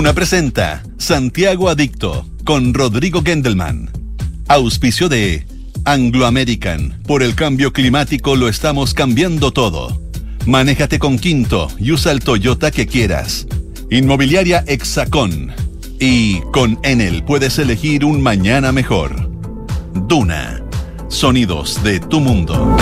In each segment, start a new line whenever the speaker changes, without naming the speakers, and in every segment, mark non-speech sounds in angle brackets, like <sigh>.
Duna presenta Santiago Adicto con Rodrigo Gendelman. Auspicio de Anglo American. Por el cambio climático lo estamos cambiando todo. Manéjate con Quinto y usa el Toyota que quieras. Inmobiliaria Hexacón. Y con Enel puedes elegir un mañana mejor. Duna. Sonidos de tu mundo.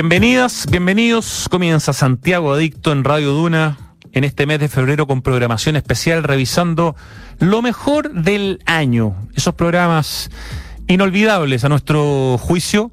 Bienvenidas, bienvenidos. Comienza Santiago Adicto en Radio Duna en este mes de febrero con programación especial revisando lo mejor del año. Esos programas inolvidables a nuestro juicio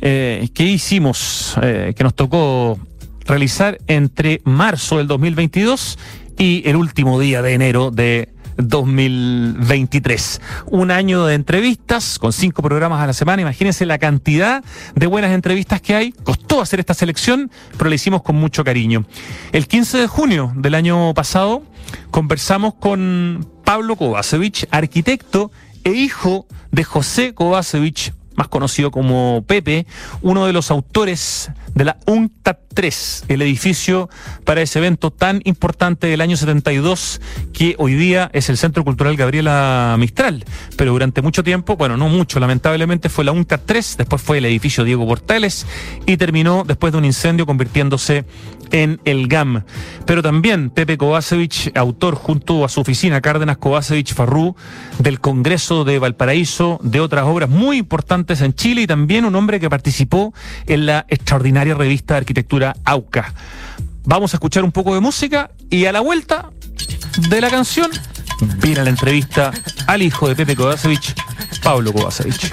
eh, que hicimos, eh, que nos tocó realizar entre marzo del 2022 y el último día de enero de 2023. Un año de entrevistas con cinco programas a la semana. Imagínense la cantidad de buenas entrevistas que hay. Costó hacer esta selección, pero la hicimos con mucho cariño. El 15 de junio del año pasado conversamos con Pablo Kovacevic, arquitecto e hijo de José Kovacevic, más conocido como Pepe, uno de los autores de la UNCTAD 3, el edificio para ese evento tan importante del año 72 que hoy día es el Centro Cultural Gabriela Mistral. Pero durante mucho tiempo, bueno, no mucho, lamentablemente fue la UNCTAD 3, después fue el edificio Diego Portales y terminó después de un incendio convirtiéndose en el GAM. Pero también Pepe Kovacevic, autor junto a su oficina Cárdenas Kovacevic Farrú del Congreso de Valparaíso, de otras obras muy importantes en Chile y también un hombre que participó en la extraordinaria revista de arquitectura AUCA. Vamos a escuchar un poco de música y a la vuelta de la canción viene la entrevista al hijo de Pepe Kovacevic, Pablo Kovacevic.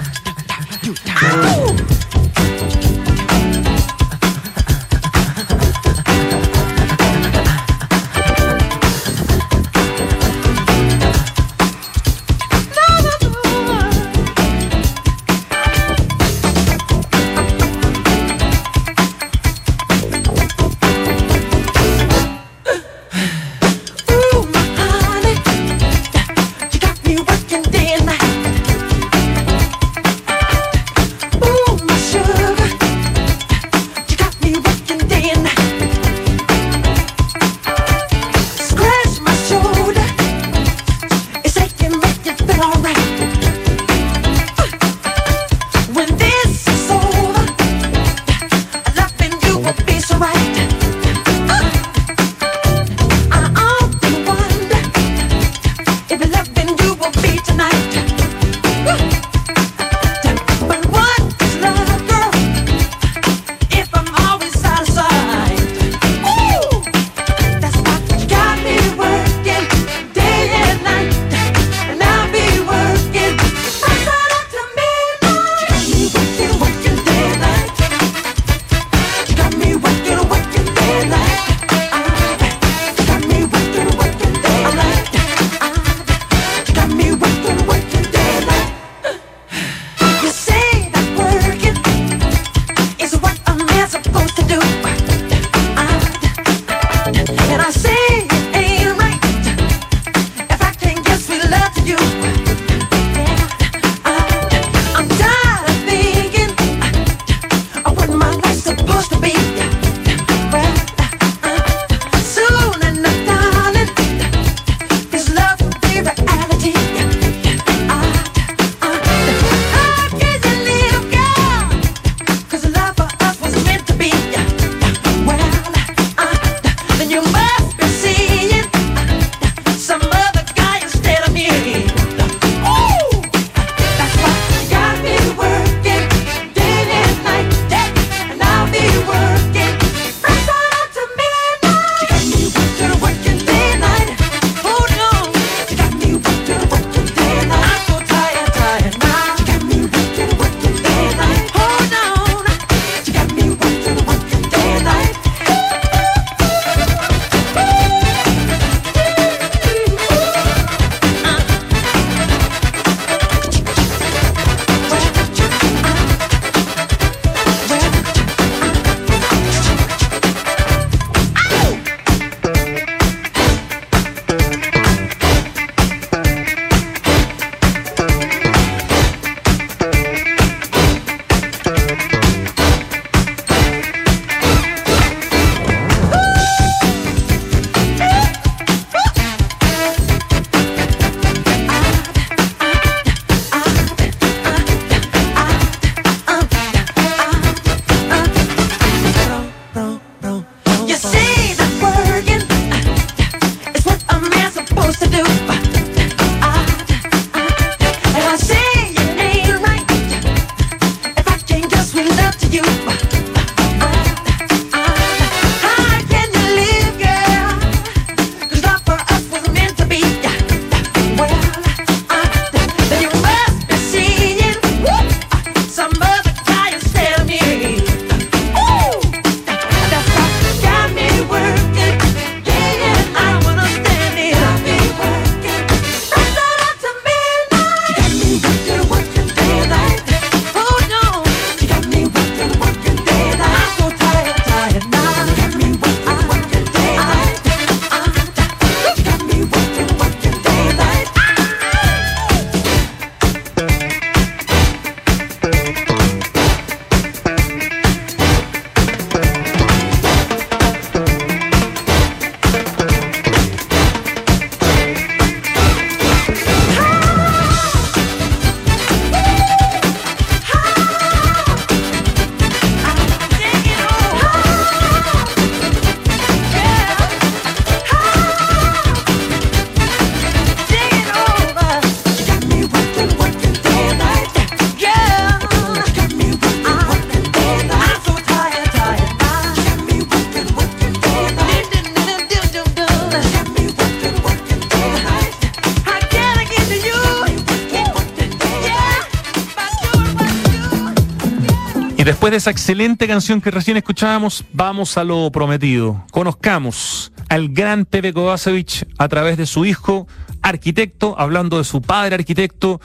Después de esa excelente canción que recién escuchábamos, vamos a lo prometido. Conozcamos al gran Pepe Kovacevic a través de su hijo, arquitecto, hablando de su padre arquitecto,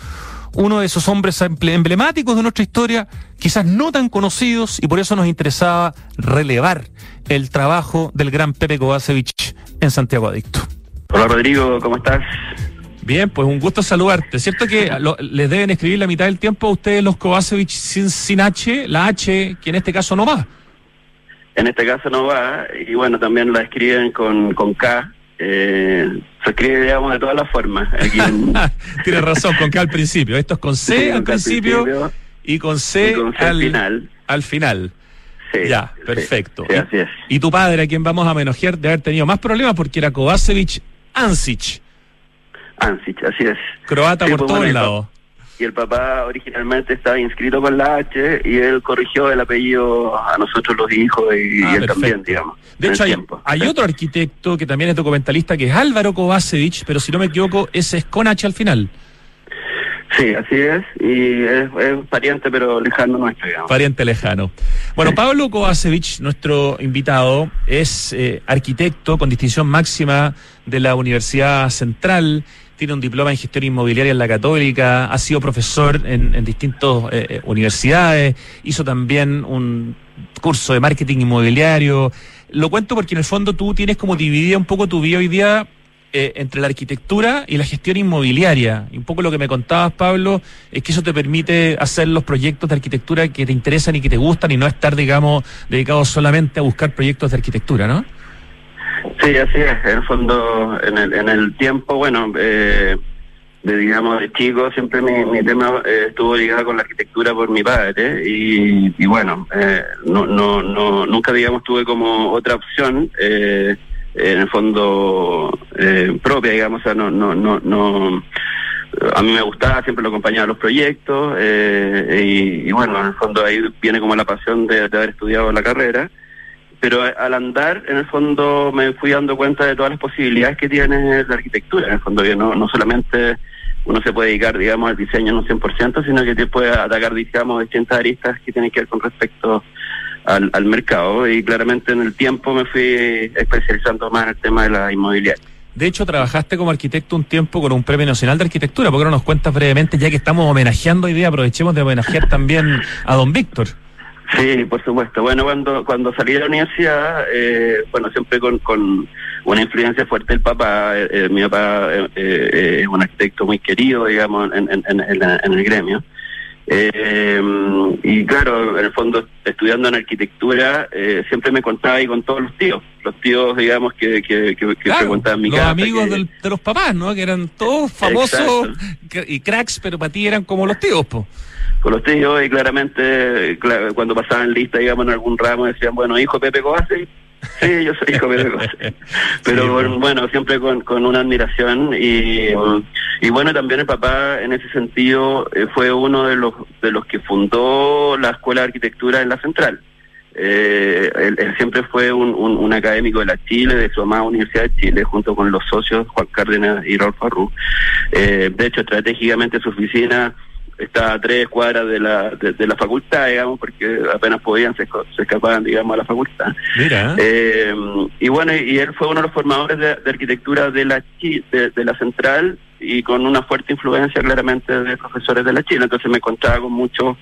uno de esos hombres emblemáticos de nuestra historia, quizás no tan conocidos, y por eso nos interesaba relevar el trabajo del gran Pepe Kovacevic en Santiago Adicto.
Hola Rodrigo, ¿cómo estás?
Bien, pues un gusto saludarte. ¿Cierto que les deben escribir la mitad del tiempo a ustedes los Kovacevic sin, sin H, la H, que en este caso no va?
En este caso no va, y bueno, también la escriben con, con K. Eh, se escribe, digamos, de todas las formas. <laughs>
Tienes razón, con K al principio. Esto es con C al, principio, y con C, al, final. Al final. Sí, ya, perfecto.
Sí, así es.
Y tu padre, a quien vamos a homenajear, de haber tenido más problemas porque era Kovacevic Ansic.
Ansic, así es.
Croata por pues, todos lados.
Y el papá originalmente estaba inscrito con la H y él corrigió el apellido a nosotros los hijos y, ah, él también, digamos.
De hecho, hay, otro arquitecto que también es documentalista que es Álvaro Kovacevic, pero si no me equivoco, ese es con H al final.
Sí, así es, y es, pariente pero lejano nuestro, digamos.
Pariente lejano. Bueno, Pablo Kovacevic, nuestro invitado, es eh, arquitecto con distinción máxima de la Universidad Central, tiene un diploma en gestión inmobiliaria en la Católica, ha sido profesor en, distintas eh, eh, universidades, hizo también un curso de marketing inmobiliario. Lo cuento porque en el fondo tú tienes como dividida un poco tu vida hoy día eh, entre la arquitectura y la gestión inmobiliaria. Y un poco lo que me contabas, Pablo, es que eso te permite hacer los proyectos de arquitectura que te interesan y que te gustan y no estar, digamos, dedicado solamente a buscar proyectos de arquitectura, ¿no?
Sí, así es. En el fondo, en el, en el tiempo, bueno, eh, de digamos de chico, siempre mi, mi tema eh, estuvo ligado con la arquitectura por mi padre y, y bueno, eh, no, no, no, nunca digamos tuve como otra opción. Eh, en el fondo eh, propia, digamos, o sea, no, no, no, no, a mí me gustaba, siempre lo acompañaba a los proyectos, eh, y, bueno, en el fondo ahí viene como la pasión de haber estudiado la carrera pero al andar, en el fondo, me fui dando cuenta de todas las posibilidades que tiene la arquitectura. En el fondo, que no, no solamente uno se puede dedicar, digamos, al diseño en un 100%, sino que te puede atacar, digamos, distintas aristas que tienen que ver con respecto al, al mercado. Y claramente en el tiempo me fui especializando más en el tema de la inmobiliaria.
De hecho, trabajaste como arquitecto un tiempo con un Premio Nacional de Arquitectura. ¿Por qué no nos cuentas brevemente, ya que estamos homenajeando hoy día, aprovechemos de homenajear también a don Víctor?
Sí, por supuesto. Bueno, cuando cuando salí de la universidad, eh, bueno, siempre con, con una influencia fuerte del papá. Eh, eh mi papá eh, eh, es un arquitecto muy querido, digamos, en, en, en, en el gremio. y claro, en el fondo, estudiando en arquitectura, siempre me contaba y con todos los tíos. Los tíos, digamos, que, que, que, que frecuentaban mi
los amigos de los papás, ¿no? Que eran todos famosos y cracks, pero para ti eran como los tíos, pues
con los tíos y claramente cuando pasaban lista, digamos, en algún ramo decían, bueno, hijo Pepe Coase, sí, yo soy hijo Pepe Coase. <laughs> <laughs> Pero bueno, siempre con, con una admiración y, y bueno, también el papá en ese sentido eh, fue uno de los, de los que fundó la Escuela de Arquitectura en la Central. Eh, él, siempre fue un, un, académico de la Chile, de su amada Universidad de Chile, junto con los socios Juan Cárdenas y Rolf Farru. Eh, de hecho, estratégicamente su oficina está a tres cuadras de la, de, la facultad, digamos, porque apenas podían, se, escapaban, digamos, a la facultad.
Mira.
Eh, y bueno, y él fue uno de los formadores de, arquitectura de la, de, de, la central y con una fuerte influencia claramente de profesores de la Chile. Entonces me encontraba con muchos,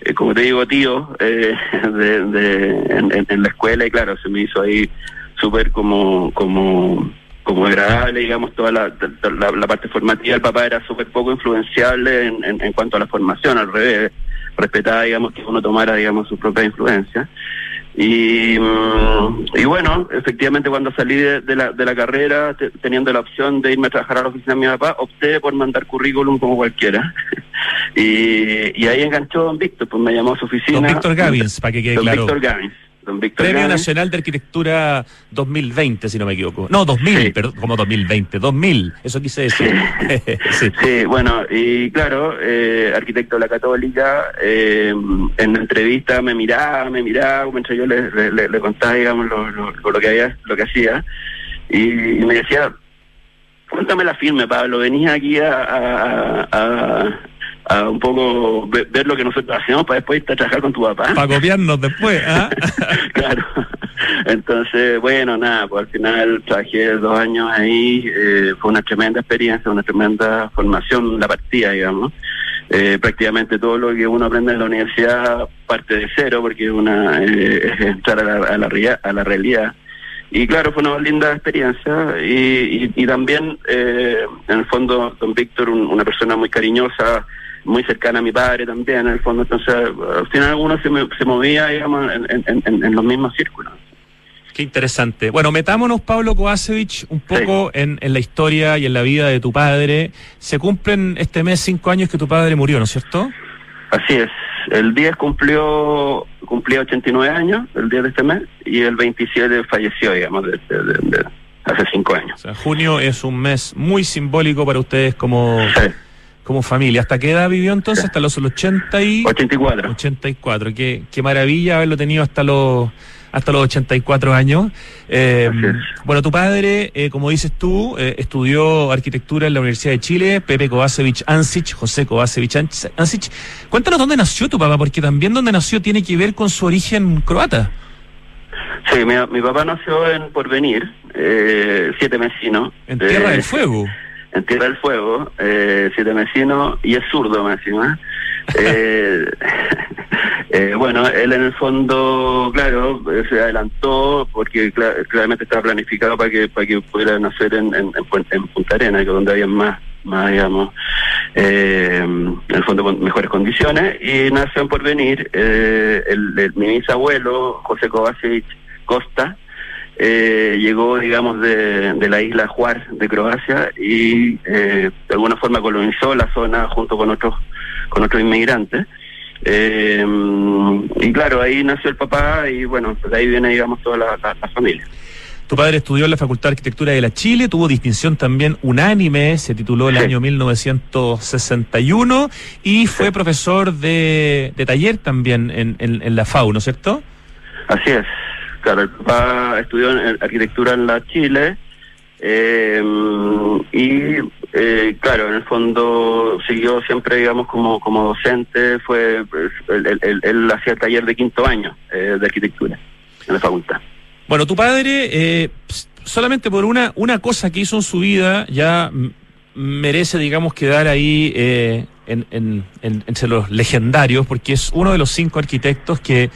eh, como te digo, tíos eh, <laughs> de, de, en, en la escuela y claro, se me hizo ahí súper como... como como agradable, digamos, toda la, la, parte formativa. El papá era súper poco influenciable en, en, cuanto a la formación, al revés, respetaba, digamos, que uno tomara, digamos, su propia influencia. Y, mm, y bueno, efectivamente cuando salí de, la, de la carrera, teniendo la opción de irme a trabajar a la oficina de mi papá, opté por mandar currículum como cualquiera. <laughs> y, y ahí enganchó don Víctor, pues me llamó a su oficina.
Don Víctor Gavins, <laughs> para que quede
don
claro.
Víctor Gavins.
Premio Nacional de Arquitectura 2020, si no me equivoco. No, 2000, perdón, como 2020, 2000, eso quise decir. <laughs>
Sí, bueno, y claro, eh, arquitecto de la Católica, eh, en la entrevista me miraba, me miraba, mientras yo le, le, le contaba, digamos, lo, lo, lo, que había, lo que hacía, y, me decía, cuéntame la firme, Pablo, venís aquí a, a, a a un poco ver, lo que nosotros hacemos para después irte a trabajar con tu papá.
Para copiarnos después, ¿ah? <laughs>
claro. Entonces, bueno, nada, pues al final trabajé dos años ahí, eh, fue una tremenda experiencia, una tremenda formación, la partida, digamos. Eh, prácticamente todo lo que uno aprende en la universidad parte de cero, porque una eh, es entrar a la, a la, a la realidad y claro, fue una linda experiencia y, y, también, eh, en el fondo, don Víctor, una persona muy cariñosa, muy cercana a mi padre también, en el fondo, entonces al final uno se, se movía, digamos, en, los mismos círculos.
Qué interesante. Bueno, metámonos, Pablo Kovacevic, un poco en, en, la historia y en la vida de tu padre. Se cumplen este mes cinco años que tu padre murió, ¿no es cierto?
Así es. El 10 cumplió cumplía 89 años, el día de este mes, y el 27 falleció, digamos, de, hace cinco años.
O sea, junio es un mes muy simbólico para ustedes como, como familia. ¿Hasta qué edad vivió entonces? ¿Hasta los 80 y...
84.
84. Qué, qué maravilla haberlo tenido hasta los hasta los 84 años. Eh, bueno, tu padre, eh, como dices tú, eh, estudió arquitectura en la Universidad de Chile, Pepe Kovacevic Ansic, José Kovacevic Ansic. Cuéntanos dónde nació tu papá, porque también dónde nació tiene que ver con su origen croata.
Sí, mi, mi papá nació en Porvenir, siete mesinos.
En Tierra del Fuego.
En Tierra del Fuego, siete mesinos, y es zurdo, me encima. <laughs> Eh, <laughs> eh, bueno, él en el fondo, claro, se adelantó porque claramente estaba planificado para que para que pudiera nacer en, en, en Punta Arenas, donde había más, más digamos, eh, en el fondo con mejores condiciones, y nació en Porvenir eh, el, mi bisabuelo, José Kovacevic Costa, eh, llegó, digamos, de, de, la isla Juar de Croacia y eh, de alguna forma colonizó la zona junto con otros con otros inmigrantes. Eh, y claro, ahí nació el papá y bueno, de ahí viene, digamos, toda la, familia.
Tu padre estudió en la Facultad de Arquitectura de la Chile, tuvo distinción también unánime, se tituló el año 1961 y fue profesor de, de, taller también en, en, la FAU, ¿no es cierto?
Así es. Claro, el papá estudió en arquitectura en la Chile eh, y eh, claro, en el fondo siguió siempre, digamos, como, como docente, fue pues, él, hacía el taller de quinto año eh, de arquitectura en la facultad.
Bueno, tu padre, eh, solamente por una, una cosa que hizo en su vida, ya merece, digamos, quedar ahí eh, en, en, entre los legendarios, porque es uno de los cinco arquitectos que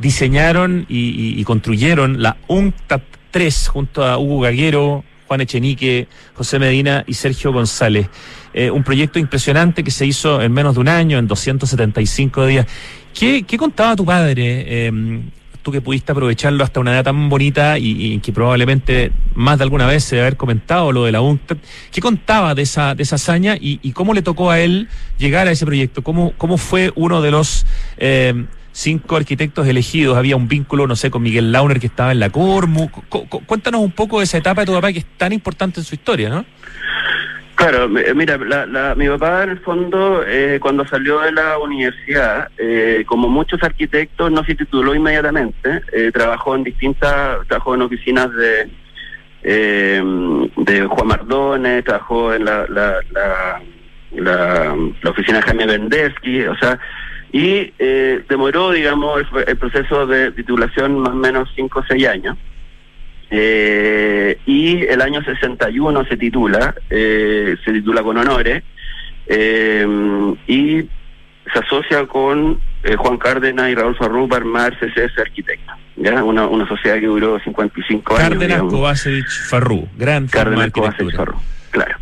diseñaron y, y construyeron la UNCTAD 3 junto a Hugo Gaguero, Juan Echenique, José Medina y Sergio González. Eh, un proyecto impresionante que se hizo en menos de un año, en 275 días. ¿Qué, qué contaba tu padre? Eh, tú que pudiste aprovecharlo hasta una edad tan bonita y, que probablemente más de alguna vez se debe haber comentado lo de la UNCTAD. ¿Qué contaba de esa, de esa hazaña y, cómo le tocó a él llegar a ese proyecto? ¿Cómo, cómo fue uno de los eh, cinco arquitectos elegidos, había un vínculo, no sé, con Miguel Launer que estaba en la Cormu. Cuéntanos un poco de esa etapa de tu papá que es tan importante en su historia, ¿no?
Claro, mira, mi papá en el fondo, eh, cuando salió de la universidad, eh, como muchos arquitectos, no se tituló inmediatamente, eh, trabajó en distintas, trabajó en oficinas de, de Juan Mardones, trabajó en la, la, la, la, oficina de Jaime Vendesky, o sea, y eh, demoró, digamos, el, proceso de titulación más o menos 5 o 6 años. Eh, y el año 61 se titula, eh, se titula con honores, y se asocia con Juan Cárdenas y Raúl Farrú para armar CCS Arquitecto. ¿ya? Una, una sociedad que duró 55
años. Cárdenas Kovacevic Farrú, gran
Cárdenas Farrú, claro.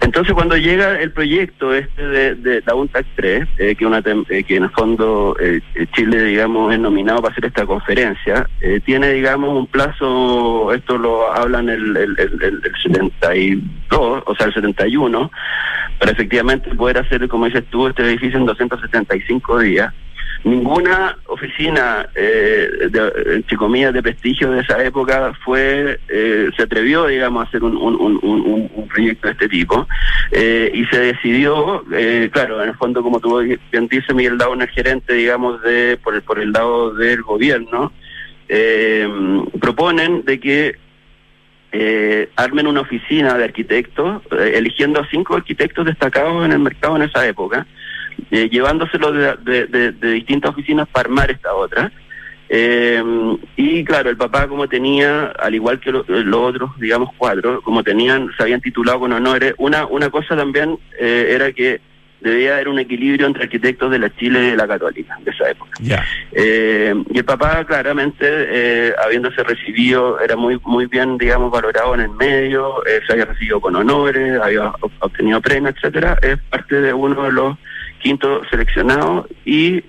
Entonces, cuando llega el proyecto este de, la UNTAC 3, eh, que, una, eh, que en el fondo eh, Chile, digamos, es nominado para hacer esta conferencia, tiene, digamos, un plazo, esto lo hablan el, el, el, el, 72, o sea, el 71, para efectivamente poder hacer, como dices tú, este edificio en 275 días ninguna oficina, eh, de, entre de prestigio de esa época fue, eh, se atrevió, digamos, a hacer un, un, un, un proyecto de este tipo eh, y se decidió, eh, claro, en el fondo, como tú bien dices, Miguel Dauner, gerente, digamos, de por el, por el lado del gobierno, eh, proponen de que eh, armen una oficina de arquitectos, eligiendo a cinco arquitectos destacados en el mercado en esa época, eh, llevándoselo de, de, distintas oficinas para armar esta otra. Eh, y claro, el papá como tenía, al igual que los otros, digamos cuatro, como tenían, se habían titulado con honores, una, una cosa también era que debía haber un equilibrio entre arquitectos de la Chile y de la Católica de esa época. Eh, y el papá claramente, eh, habiéndose recibido, era muy muy bien, digamos, valorado en el medio, eh, se había recibido con honores, había obtenido premios, etcétera, es parte de uno de los quintos seleccionados y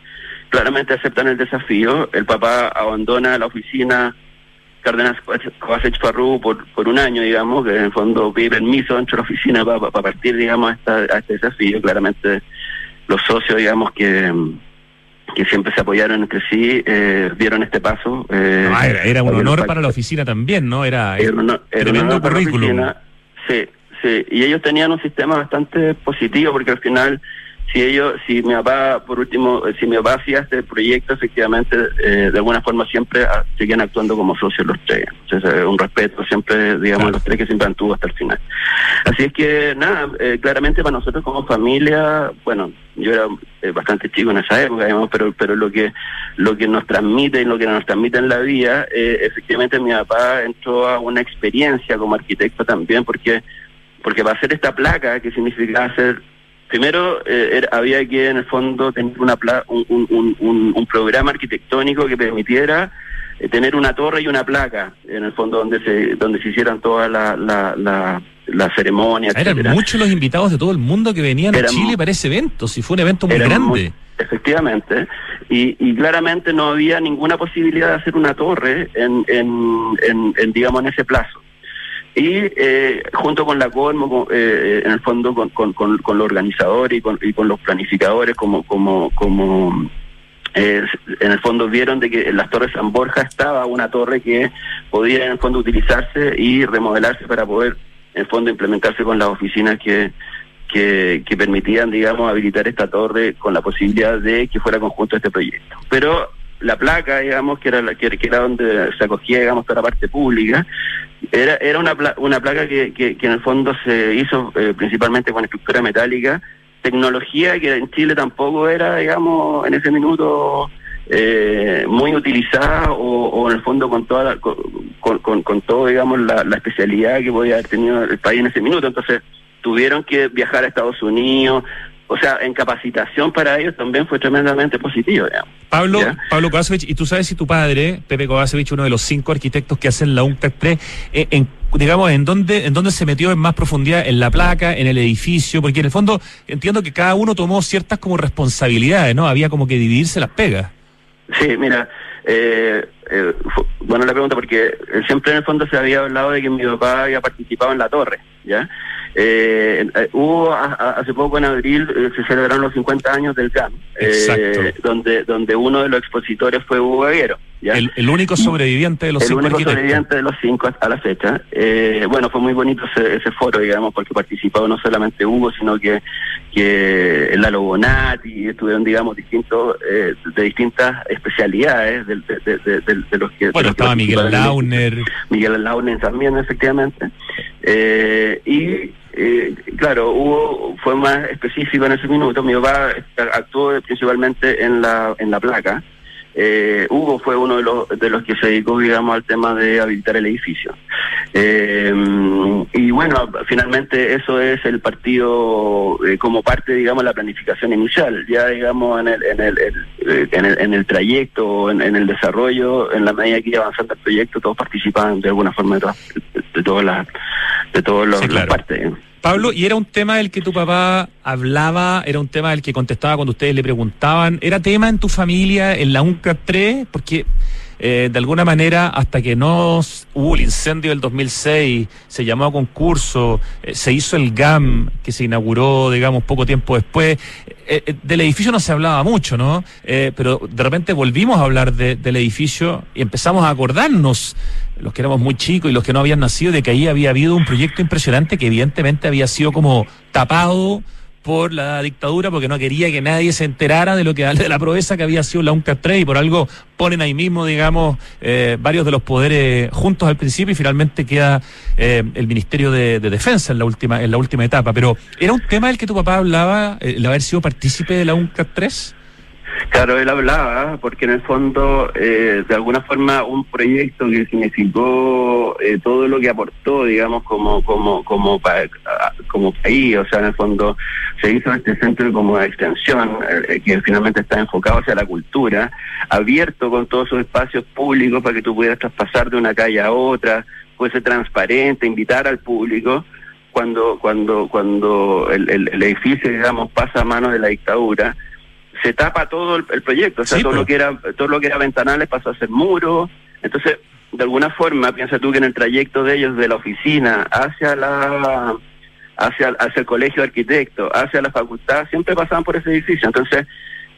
claramente aceptan el desafío. El papá abandona la oficina Cárdenas Kovacic Farru por, por un año, digamos, que en el fondo pide permiso dentro de la oficina para partir, digamos, a, este desafío. Claramente los socios, digamos, que, que siempre se apoyaron entre sí, eh, dieron este paso.
Eh, era, un honor para la oficina también, ¿no? Era, era, un, tremendo currículum.
Sí, sí. Y ellos tenían un sistema bastante positivo porque al final si ellos, si mi papá, por último, si mi papá hacía este proyecto, efectivamente, eh, de alguna forma siempre ah, seguían actuando como socios los tres. Entonces, un respeto siempre, digamos, los tres que siempre mantuvo hasta el final. Así es que, nada, eh, claramente para nosotros como familia, bueno, yo era eh, bastante chico en esa época, digamos, pero, pero lo que lo que nos transmite y lo que nos transmite en la vida, efectivamente mi papá entró a una experiencia como arquitecto también, porque porque va a hacer esta placa, que significa hacer Primero, eh, había que en el fondo tener una un, un, programa arquitectónico que permitiera eh, tener una torre y una placa, en el fondo donde se donde se hicieran todas las la, la, ceremonias.
Eran muchos los invitados de todo el mundo que venían a Chile para ese evento, si fue un evento muy grande.
efectivamente, y, y, claramente no había ninguna posibilidad de hacer una torre en, en, en digamos, en ese plazo y eh, junto con la Colmo, eh, en el fondo con, con, con, los organizadores y con, y con los planificadores, como, como, como eh, en el fondo vieron de que en las Torres San Borja estaba una torre que podía en el fondo utilizarse y remodelarse para poder en el fondo implementarse con las oficinas que, que, que permitían, digamos, habilitar esta torre con la posibilidad de que fuera conjunto este proyecto. Pero la placa, digamos, que era, la, que, era donde se acogía, digamos, toda la parte pública, era, era una, una placa que, que, en el fondo se hizo eh, principalmente con estructura metálica, tecnología que en Chile tampoco era, digamos, en ese minuto eh, muy utilizada o, en el fondo con toda con, con, con, todo, digamos, la, la especialidad que podía haber tenido el país en ese minuto. Entonces tuvieron que viajar a Estados Unidos, o sea, en capacitación para ellos también fue tremendamente positivo.
Pablo, Pablo Kovacevic, y tú sabes si tu padre, Pepe Kovacevic, uno de los cinco arquitectos que hacen la UNCTAD 3, eh, en, digamos, ¿en dónde, ¿en dónde se metió en más profundidad? ¿En la placa, en el edificio? Porque en el fondo entiendo que cada uno tomó ciertas como responsabilidades, ¿no? Había como que dividirse las pegas.
Sí, mira, eh, eh, bueno la pregunta porque siempre en el fondo se había hablado de que mi papá había participado en la torre, ¿ya? Eh, eh, hubo hace poco en abril eh, se celebraron los 50 años del CAM, eh, donde donde uno de los expositores fue Hugo Aguero.
El, único sobreviviente de los
cinco. El único sobreviviente de los cinco a la fecha. Eh, bueno, fue muy bonito ese, foro, digamos, porque participó no solamente Hugo, sino que, que Lalo Bonatti, estuvieron, digamos, distintos, eh, de distintas especialidades de, de, los que...
Bueno, estaba Miguel Launer.
Miguel Launer también, efectivamente. Eh, y eh, claro, hubo, fue más específico en ese minuto. Mi papá actuó principalmente en la, en la placa. Eh, Hugo fue uno de los, de los que se dedicó, digamos, al tema de habilitar el edificio. Eh, y bueno, finalmente eso es el partido eh, como parte, digamos, de la planificación inicial. Ya, digamos, en el, en el, en el, en el trayecto, en, en, el desarrollo, en la medida que iba avanzando el proyecto, todos participaban de alguna forma de todas, de todas las, de todas las partes.
Pablo, ¿y era un tema del que tu papá hablaba? ¿Era un tema del que contestaba cuando ustedes le preguntaban? ¿Era tema en tu familia, en la UNCA 3? Porque eh, de alguna manera, hasta que no hubo el incendio del 2006, se llamó a concurso, eh, se hizo el GAM, que se inauguró, digamos, poco tiempo después. Eh, del edificio no se hablaba mucho, ¿no? pero de repente volvimos a hablar del edificio y empezamos a acordarnos, los que éramos muy chicos y los que no habían nacido, de que ahí había habido un proyecto impresionante que evidentemente había sido como tapado por la dictadura porque no quería que nadie se enterara de lo que de la proeza que había sido la UNCA 3 y por algo ponen ahí mismo, digamos, eh, varios de los poderes juntos al principio y finalmente queda eh, el Ministerio de, Defensa en la última en la última etapa. Pero ¿era un tema del que tu papá hablaba, el haber sido partícipe de la UNCA 3?
Claro, él hablaba, porque en el fondo, eh, de alguna forma, un proyecto que significó eh, todo lo que aportó, digamos, como como como como país, o sea, en el fondo se hizo este centro como de extensión, eh, que finalmente está enfocado hacia la cultura, abierto con todos sus espacios públicos para que tú pudieras traspasar de una calle a otra, fuese transparente, invitar al público cuando cuando cuando el edificio, digamos, pasa a manos de la dictadura se tapa todo el, proyecto, o sea, todo lo que era todo lo que era ventanales pasó a ser muro, entonces de alguna forma piensa tú que en el trayecto de ellos de la oficina hacia la hacia hacia el colegio de arquitectos, hacia la facultad, siempre pasaban por ese edificio, entonces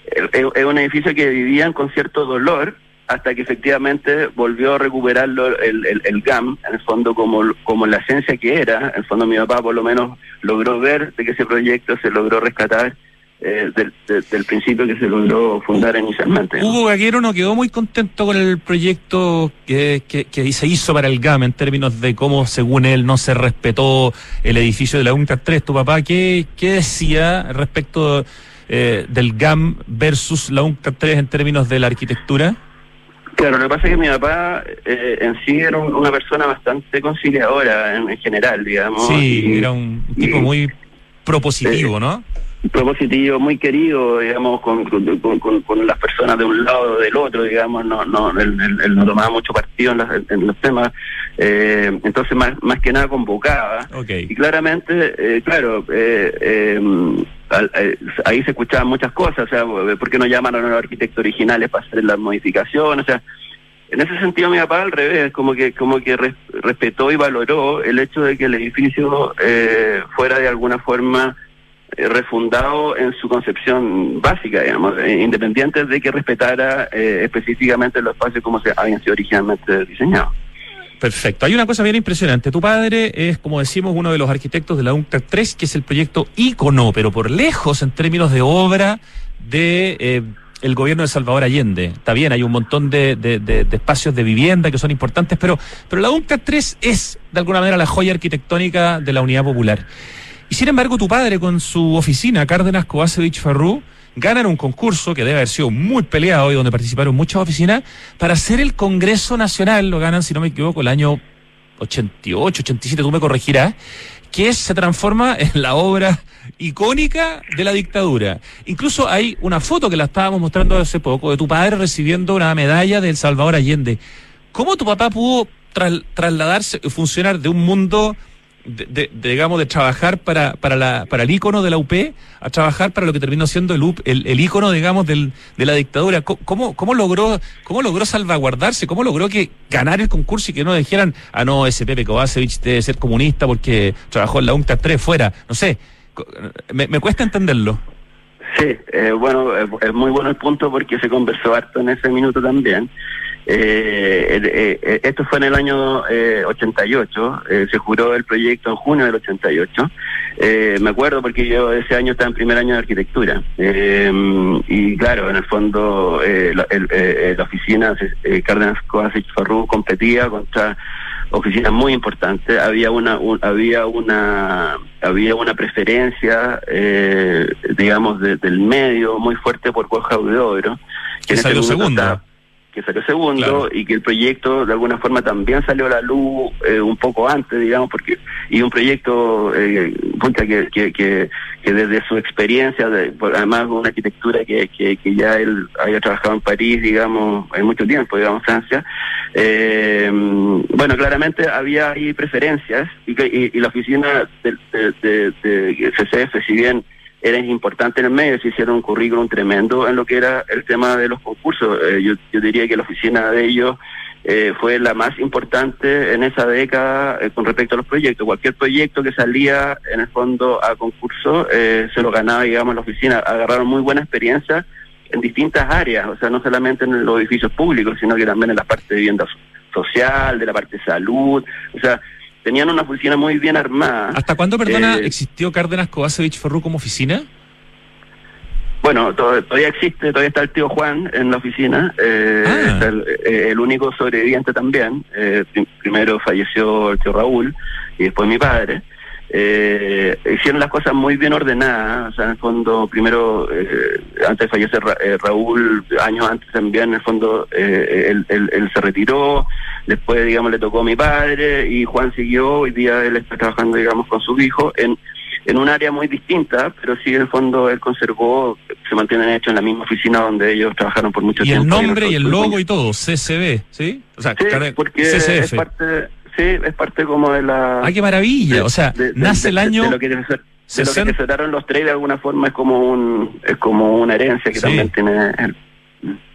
es un edificio que vivían con cierto dolor hasta que efectivamente volvió a recuperarlo el, el, el, GAM, en el fondo como, como la esencia que era, en el fondo mi papá por lo menos logró ver de que ese proyecto se logró rescatar eh, del, principio que se logró fundar inicialmente.
Hugo Gaguero no quedó muy contento con el proyecto que, que, se hizo para el GAM en términos de cómo, según él, no se respetó el edificio de la UNCA 3. ¿Tu papá qué, qué decía respecto eh, del GAM versus la UNCA 3 en términos de la arquitectura?
Claro, lo que pasa es que mi papá eh, en sí era una persona bastante conciliadora en, general, digamos.
Sí, era un tipo muy propositivo, ¿no?
Propositivo, muy querido, digamos, con, con, las personas de un lado o del otro, digamos, no, no, él, no tomaba mucho partido en, los temas, eh, entonces más, más que nada convocaba. Y claramente, eh, claro, eh, ahí se escuchaban muchas cosas, o sea, ¿por qué no llamaron a los arquitectos originales para hacer las modificaciones? O sea, en ese sentido mi papá al revés, como que como que respetó y valoró el hecho de que el edificio fuera de alguna forma eh, refundado en su concepción básica, digamos, eh, independiente de que respetara eh, específicamente los espacios como se habían sido originalmente diseñados.
Perfecto. Hay una cosa bien impresionante. Tu padre es, como decimos, uno de los arquitectos de la UNCTAD 3, que es el proyecto ícono, pero por lejos en términos de obra de el gobierno de Salvador Allende. Está bien, hay un montón de, de, espacios de vivienda que son importantes, pero, pero la UNCTAD 3 es, de alguna manera, la joya arquitectónica de la Unidad Popular. Y sin embargo, tu padre con su oficina, Cárdenas Kovacevic Farrú, ganan un concurso que debe haber sido muy peleado y donde participaron muchas oficinas para hacer el Congreso Nacional, lo ganan, si no me equivoco, el año 88, 87, tú me corregirás, que se transforma en la obra icónica de la dictadura. Incluso hay una foto que la estábamos mostrando hace poco de tu padre recibiendo una medalla del Salvador Allende. ¿Cómo tu papá pudo trasladarse, funcionar de un mundo de, digamos, de trabajar para, para, la, para el icono de la UP a trabajar para lo que terminó siendo el, el, el icono, digamos, del, de la dictadura. ¿Cómo, cómo, logró, ¿Cómo logró salvaguardarse? ¿Cómo logró que ganar el concurso y que no dijeran, ah, no, ese Pepe Kovacevic debe ser comunista porque trabajó en la UNCTAD 3 fuera? No sé, me, me cuesta entenderlo.
Sí, eh, bueno, es muy bueno el punto porque se conversó harto en ese minuto también. Eh, eh, esto fue en el año 88, se juró el proyecto en junio del 88. me acuerdo porque yo ese año estaba en primer año de arquitectura. y claro, en el fondo la, oficina Cárdenas Kovacic Farru competía contra oficinas muy importantes. Había una, había una había una preferencia, eh, digamos, del medio muy fuerte por Borja Huidobro.
Que, salió segundo
que salió segundo y que el proyecto de alguna forma también salió a la luz eh, un poco antes, digamos, porque y un proyecto eh, que, que, que, que, desde su experiencia, de, además una arquitectura que, que, que, ya él había trabajado en París, digamos, en mucho tiempo, digamos, Francia, eh, bueno, claramente había ahí preferencias y, y, y la oficina de, de, de CCF, si bien era importante en el medio, se hicieron un currículum tremendo en lo que era el tema de los concursos. Eh, yo, yo, diría que la oficina de ellos eh, fue la más importante en esa década eh, con respecto a los proyectos. Cualquier proyecto que salía en el fondo a concurso se lo ganaba, digamos, la oficina. Agarraron muy buena experiencia en distintas áreas, o sea, no solamente en los edificios públicos, sino que también en la parte de vivienda social, de la parte de salud, o sea, tenían una oficina muy bien armada.
¿Hasta cuándo, perdona, eh, existió Cárdenas Kovacevic Ferru como oficina?
Bueno, todavía existe, todavía está el tío Juan en la oficina, eh, ah. eh, el, único sobreviviente también. Eh, primero falleció el tío Raúl y después mi padre. Eh, hicieron las cosas muy bien ordenadas, o sea, en el fondo, primero, antes de fallecer Raúl, años antes también, en el fondo, él, él, se retiró, después, digamos, le tocó a mi padre y Juan siguió, hoy día él está trabajando, digamos, con su hijo en en un área muy distinta, pero sí en el fondo él conservó, se mantienen hechos en la misma oficina donde ellos trabajaron por mucho tiempo.
Y el nombre y, el logo y todo, CCB, ¿sí?
O sea, sí, porque es parte, sí, es parte como de la...
¡Ah, qué maravilla! o sea, nace el año...
De lo que de lo que los tres de alguna forma es como un es como una herencia que también tiene él.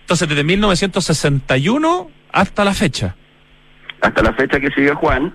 Entonces, desde 1961 hasta la fecha.
Hasta la fecha que sigue Juan,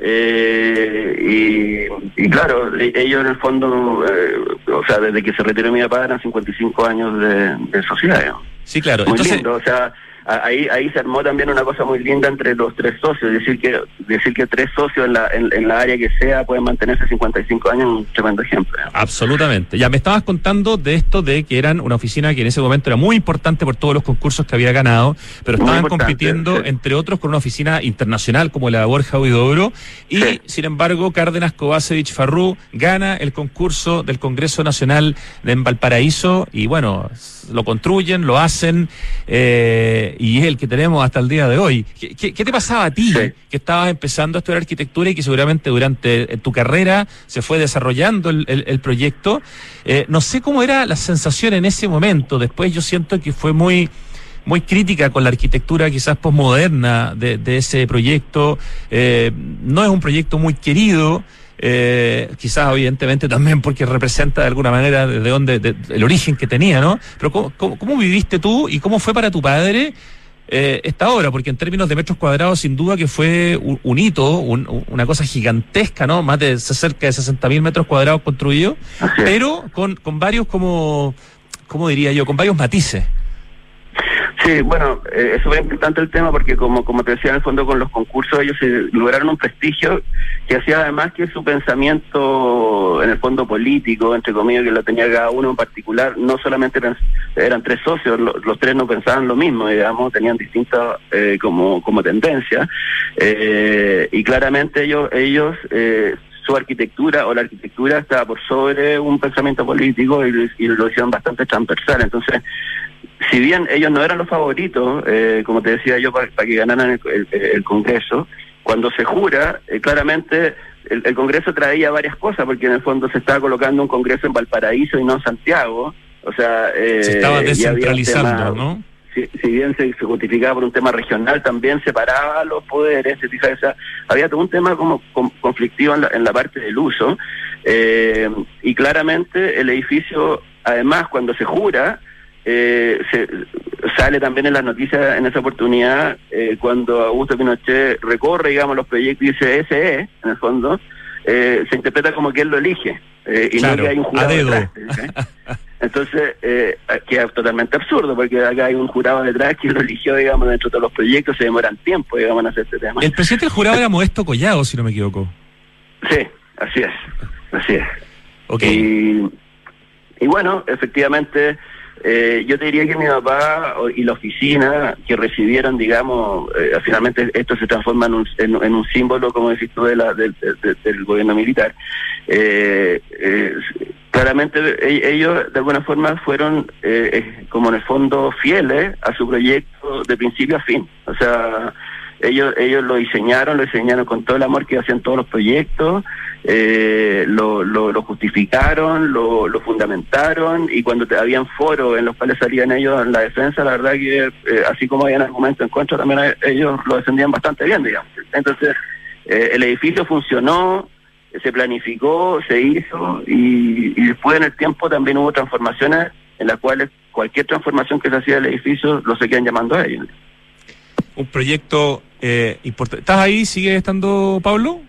eh, y, claro, ellos en el fondo, eh, o sea, desde que se retiró mi papá eran 55 años de, de sociedad.
Sí, claro.
Muy lindo, o sea, ahí ahí se armó también una cosa muy linda entre los tres socios, decir que decir que tres socios en la, en, la área que sea pueden mantenerse 55 años es un tremendo ejemplo.
Absolutamente. Ya me estabas contando de esto de que eran una oficina que en ese momento era muy importante por todos los concursos que había ganado, pero estaban compitiendo entre otros con una oficina internacional como la Borja Huidobro y sin embargo Cárdenas Kovacevic Farrú gana el concurso del Congreso Nacional de Valparaíso y bueno, lo construyen, lo hacen eh, y es el que tenemos hasta el día de hoy. ¿Qué, te pasaba a ti que estabas empezando a estudiar arquitectura y que seguramente durante eh, tu carrera se fue desarrollando el, proyecto? Eh, no sé cómo era la sensación en ese momento. Después yo siento que fue muy muy crítica con la arquitectura quizás posmoderna de, de ese proyecto. Eh, no es un proyecto muy querido. Eh, quizás evidentemente también porque representa de alguna manera desde donde el origen que tenía, ¿no? Pero ¿cómo, viviste tú y cómo fue para tu padre eh, esta obra? Porque en términos de metros cuadrados, sin duda que fue un, hito, una cosa gigantesca, ¿no? Más de cerca de 60 mil metros cuadrados construidos, pero con, con varios como, ¿cómo diría yo? Con varios matices.
Sí, bueno, eh, es súper importante el tema porque como, como te decía en el fondo con los concursos ellos lograron un prestigio que hacía además que su pensamiento en el fondo político, entre comillas, que lo tenía cada uno en particular, no solamente eran, tres socios, los tres no pensaban lo mismo, digamos, tenían distintas eh, como, como tendencias eh, y claramente ellos, ellos eh, su arquitectura o la arquitectura estaba por sobre un pensamiento político y, y lo hicieron bastante transversal. Entonces, si bien ellos no eran los favoritos, eh, como te decía yo, para, que ganaran el, Congreso, cuando se jura, eh, claramente el, Congreso traía varias cosas, porque en el fondo se estaba colocando un Congreso en Valparaíso y no en Santiago. O sea,
eh, se estaba descentralizando, ¿no?
Si, bien se, justificaba por un tema regional, también separaba los poderes, había todo un tema como conflictivo en la, en la, parte del uso, y claramente el edificio, además, cuando se jura, eh, se, sale también en las noticias en esa oportunidad eh, cuando Augusto Pinochet recorre, digamos, los proyectos y dice ese es, en el fondo, eh, se interpreta como que él lo elige eh, y no que hay un jurado detrás. <laughs> Entonces, eh, queda totalmente absurdo porque acá hay un jurado detrás que lo eligió, digamos, dentro de todos los proyectos, se demoran tiempo, digamos, en hacer este tema.
El presidente del jurado era Modesto Collado, si no me equivoco.
Sí, así es, así es. Okay. y bueno, efectivamente eh, yo te diría que mi papá y la oficina que recibieron, digamos, eh, finalmente esto se transforma en un, en, un símbolo, como decís tú, de la, del gobierno militar. Eh, claramente e, ellos de alguna forma fueron como en el fondo fieles a su proyecto de principio a fin. O sea, ellos ellos lo diseñaron, lo diseñaron con todo el amor que hacían todos los proyectos, eh, lo, lo, justificaron, lo, lo fundamentaron y cuando te, habían foros en los cuales salían ellos en la defensa, la verdad que eh, así como habían argumentos en contra, también ellos lo defendían bastante bien, digamos. Entonces, eh, el edificio funcionó, se planificó, se hizo y, después en el tiempo también hubo transformaciones en las cuales cualquier transformación que se hacía del edificio lo seguían llamando a ellos
un proyecto eh, importante. ¿Estás ahí? ¿Sigue estando Pablo?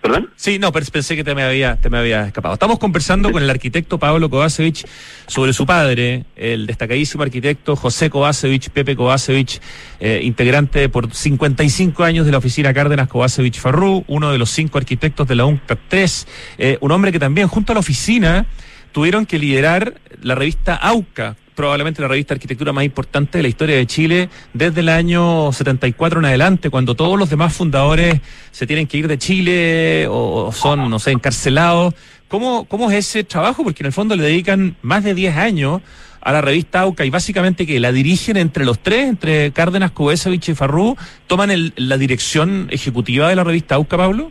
¿Perdón?
Sí, no, pensé que te me había, te me había escapado. Estamos conversando con el arquitecto Pablo Kovacevic sobre su padre, el destacadísimo arquitecto José Kovacevic, Pepe Kovacevic, eh, integrante por 55 años de la oficina Cárdenas Kovacevic Farrú, uno de los cinco arquitectos de la UNCTAD 3, eh, un hombre que también junto a la oficina tuvieron que liderar la revista AUCA, probablemente la revista de arquitectura más importante de la historia de Chile desde el año 74 en adelante, cuando todos los demás fundadores se tienen que ir de Chile o, son, no sé, encarcelados. ¿Cómo, ¿Cómo es ese trabajo? Porque en el fondo le dedican más de 10 años a la revista AUCA y básicamente que la dirigen entre los tres, entre Cárdenas, Cobesevich y Farrú, toman la dirección ejecutiva de la revista AUCA, Pablo?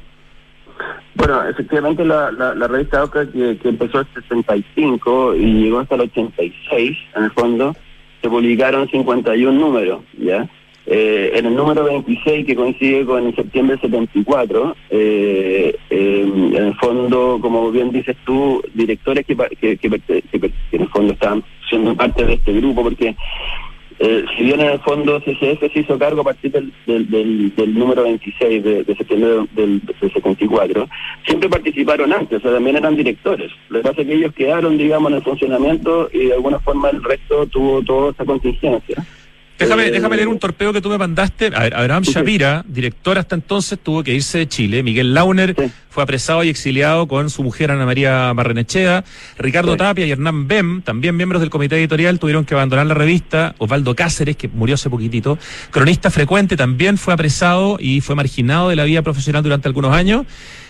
Bueno, efectivamente la, la, revista OCA que, empezó en 65 y llegó hasta el 86, en el fondo, se publicaron 51 números, ¿ya? Eh, en el número 26, que coincide con el septiembre 74, eh, eh, en el fondo, como bien dices tú, directores que, que, que, que en el fondo estaban siendo parte de este grupo, porque eh, si bien en el fondo CCF se hizo cargo a partir del, del, del, número 26 de, de septiembre del, del, 74, siempre participaron antes, o sea, también eran directores. Lo que pasa es que ellos quedaron, digamos, en el funcionamiento y de alguna forma el resto tuvo toda esa contingencia.
Déjame, eh, déjame leer un torpeo que tú me mandaste. A ver, Abraham Shapira, director hasta entonces, tuvo que irse de Chile. Miguel Launer fue apresado y exiliado con su mujer Ana María Barrenechea. Ricardo Tapia y Hernán Bem, también miembros del comité editorial, tuvieron que abandonar la revista. Osvaldo Cáceres, que murió hace poquitito, cronista frecuente, también fue apresado y fue marginado de la vida profesional durante algunos años.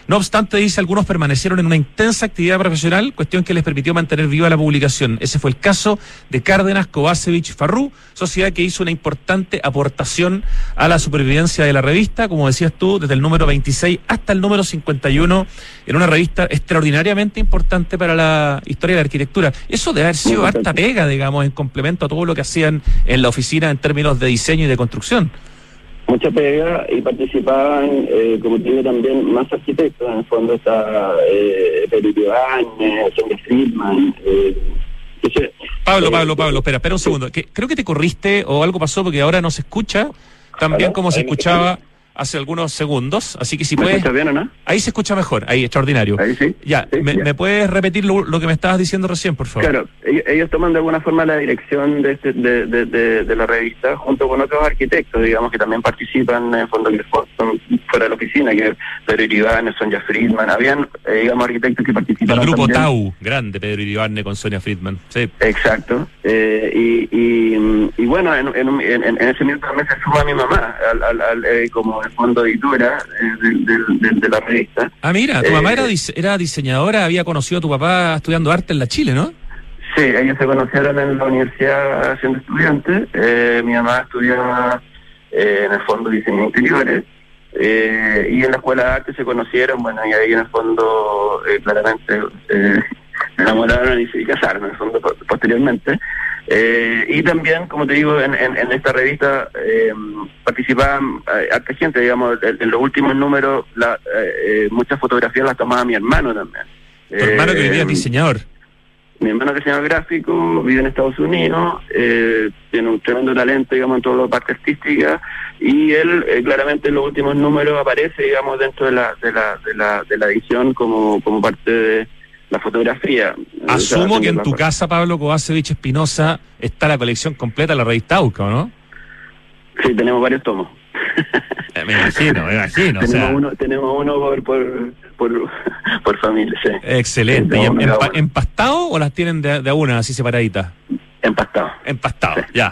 No obstante, dice, algunos permanecieron en una intensa actividad profesional, cuestión que les permitió mantener viva la publicación. Ese fue el caso de Cárdenas Kovacevic Farrú, sociedad que hizo una importante aportación a la supervivencia de la revista, como decías tú, desde el número 26 hasta el número 51, en una revista extraordinariamente importante para la historia de la arquitectura. Eso debe haber sido harta pega, digamos, en complemento a todo lo que hacían en la oficina en términos de diseño y de construcción
mucha pega y participaban, eh, como te digo, también más arquitectos. En el fondo está eh, Pedro Friedman. Eh,
Pablo, Pablo, Pablo, espera, espera un segundo. Que, creo que te corriste o algo pasó porque ahora no se escucha tan bien como se escuchaba hace algunos segundos, así que si puedes...
bien o no?
Ahí se escucha mejor, ahí, extraordinario.
Ahí sí.
Ya, me, puedes repetir lo, que me estabas diciendo recién, por favor?
Claro, ellos, toman de alguna forma la dirección de, este, de, de, de, la revista, junto con otros arquitectos, digamos, que también participan en fondo son fuera de la oficina, que Pedro Iribarne, Sonia Friedman, habían, eh, digamos, arquitectos que participaron
El grupo TAU, grande Pedro Iribarne con Sonia Friedman, sí.
Exacto, eh, y, y, y, bueno, en, en, en, ese mismo también se suma mi mamá, al, al, eh, como fondo editora eh, de, la revista.
Ah, mira, tu mamá era, eh, era diseñadora, había conocido a tu papá estudiando arte en la Chile, ¿no?
Sí, ellos se conocieron en la universidad siendo estudiantes. Eh, mi mamá estudiaba en el fondo diseño interiores. y en la escuela de arte se conocieron, bueno, y ahí en el fondo claramente se enamoraron y se casaron, en el fondo posteriormente. Eh, y también, como te digo, en, en, esta revista eh, participaban eh, harta gente, digamos, en, los últimos números, la, eh, muchas fotografías las tomaba mi hermano también.
¿Tu hermano que vivía diseñador?
Mi hermano es diseñador gráfico, vive en Estados Unidos, tiene un tremendo talento, digamos, en toda la parte artística, y él claramente en los últimos números aparece, digamos, dentro de la, de la, de la, de la edición como, como parte de la fotografía.
Asumo que en tu casa, Pablo Kovacevic Espinosa, está la colección completa de la revista AUCA, ¿no?
Sí, tenemos varios tomos.
Eh, me imagino, me imagino.
tenemos, uno, tenemos uno por, por, por, familia, sí.
Excelente. ¿Y empastado o las tienen de, de una, así separaditas?
Empastado.
Empastado, ya.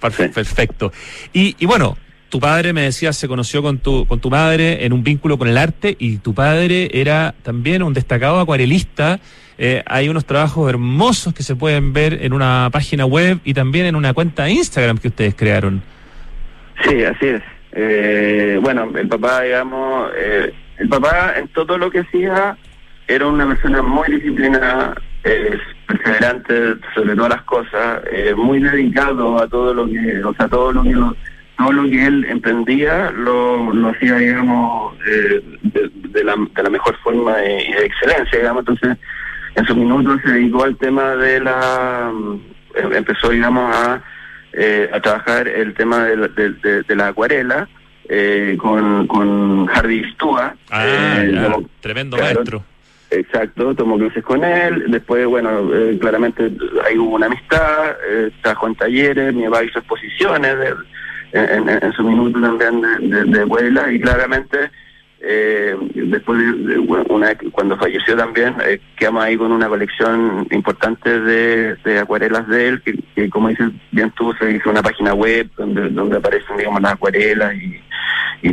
Perfecto. Y, y bueno, tu padre, me decía, se conoció con tu, con tu madre en un vínculo con el arte y tu padre era también un destacado acuarelista. Eh, hay unos trabajos hermosos que se pueden ver en una página web y también en una cuenta de Instagram que ustedes crearon.
Sí, así es. Eh, bueno, el papá, digamos, eh, el papá en todo lo que hacía era una persona muy disciplinada, perseverante sobre todas las cosas, muy dedicado a todo lo que, o sea, todo lo que todo lo que él emprendía lo, lo hacía, digamos, eh, de, la, de la mejor forma y de, excelencia, digamos. Entonces, en sus minutos se dedicó al tema de la. Em, empezó, digamos, a, eh, a trabajar el tema de, de, la acuarela. eh, con, con Hardy Stua.
Ah,
eh,
ya, tremendo
claro,
maestro.
Exacto, tomó clases con él. Después, bueno, eh, claramente ahí hubo una amistad. Eh, trabajó en talleres, papá hizo exposiciones de- en, en- su minuto también de, de, abuela. Y claramente, eh, después de, una cuando falleció también, eh, quedamos ahí con una colección importante de, acuarelas de él, que, como dices bien tú, se hizo una página web donde, donde aparecen, digamos, las acuarelas y,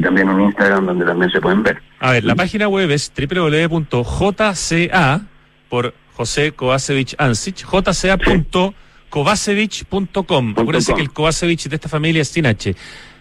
también un Instagram donde también se pueden ver.
A ver, la página web es www.jca por José Kovacevic Ansich, jca.kovacevic.com. Acuérdense que el Kovacevic de esta familia es sin H.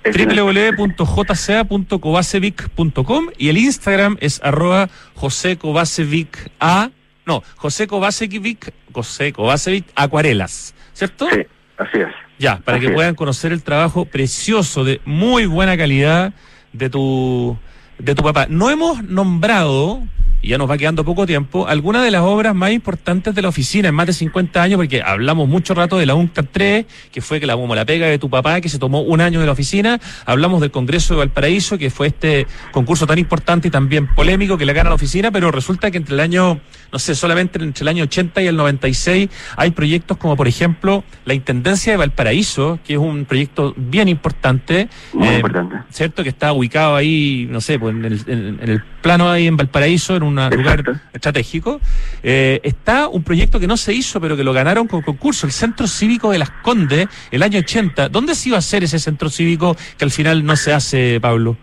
Www.jca.kovacevic.com y el Instagram es arroba José Kovacevic A, no, José Kovacevic, José Kovacevic Acuarelas, ¿cierto?
Sí, así es.
Ya, para
Así
que puedan conocer el trabajo precioso, de muy buena calidad de tu, de tu papá. No hemos nombrado, y ya nos va quedando poco tiempo, algunas de las obras más importantes de la oficina en más de 50 años, porque hablamos mucho rato de la UNCA 3, que fue que la, como la pega de tu papá, que se tomó un año de la oficina. Hablamos del Congreso de Valparaíso, que fue este concurso tan importante y también polémico que le gana la oficina, pero resulta que entre el año, no sé, solamente entre el año 80 y el 96 hay proyectos como, por ejemplo, la Intendencia de Valparaíso, que es un proyecto bien importante.
Muy
eh,
importante.
¿Cierto? Que está ubicado ahí, no sé, pues en el, en- en el plano ahí en Valparaíso, en un lugar
Exacto.
estratégico. Eh, está un proyecto que no se hizo, pero que lo ganaron con concurso, el Centro Cívico de Las Condes, el año 80. ¿Dónde se iba a hacer ese centro cívico que al final no se hace, Pablo?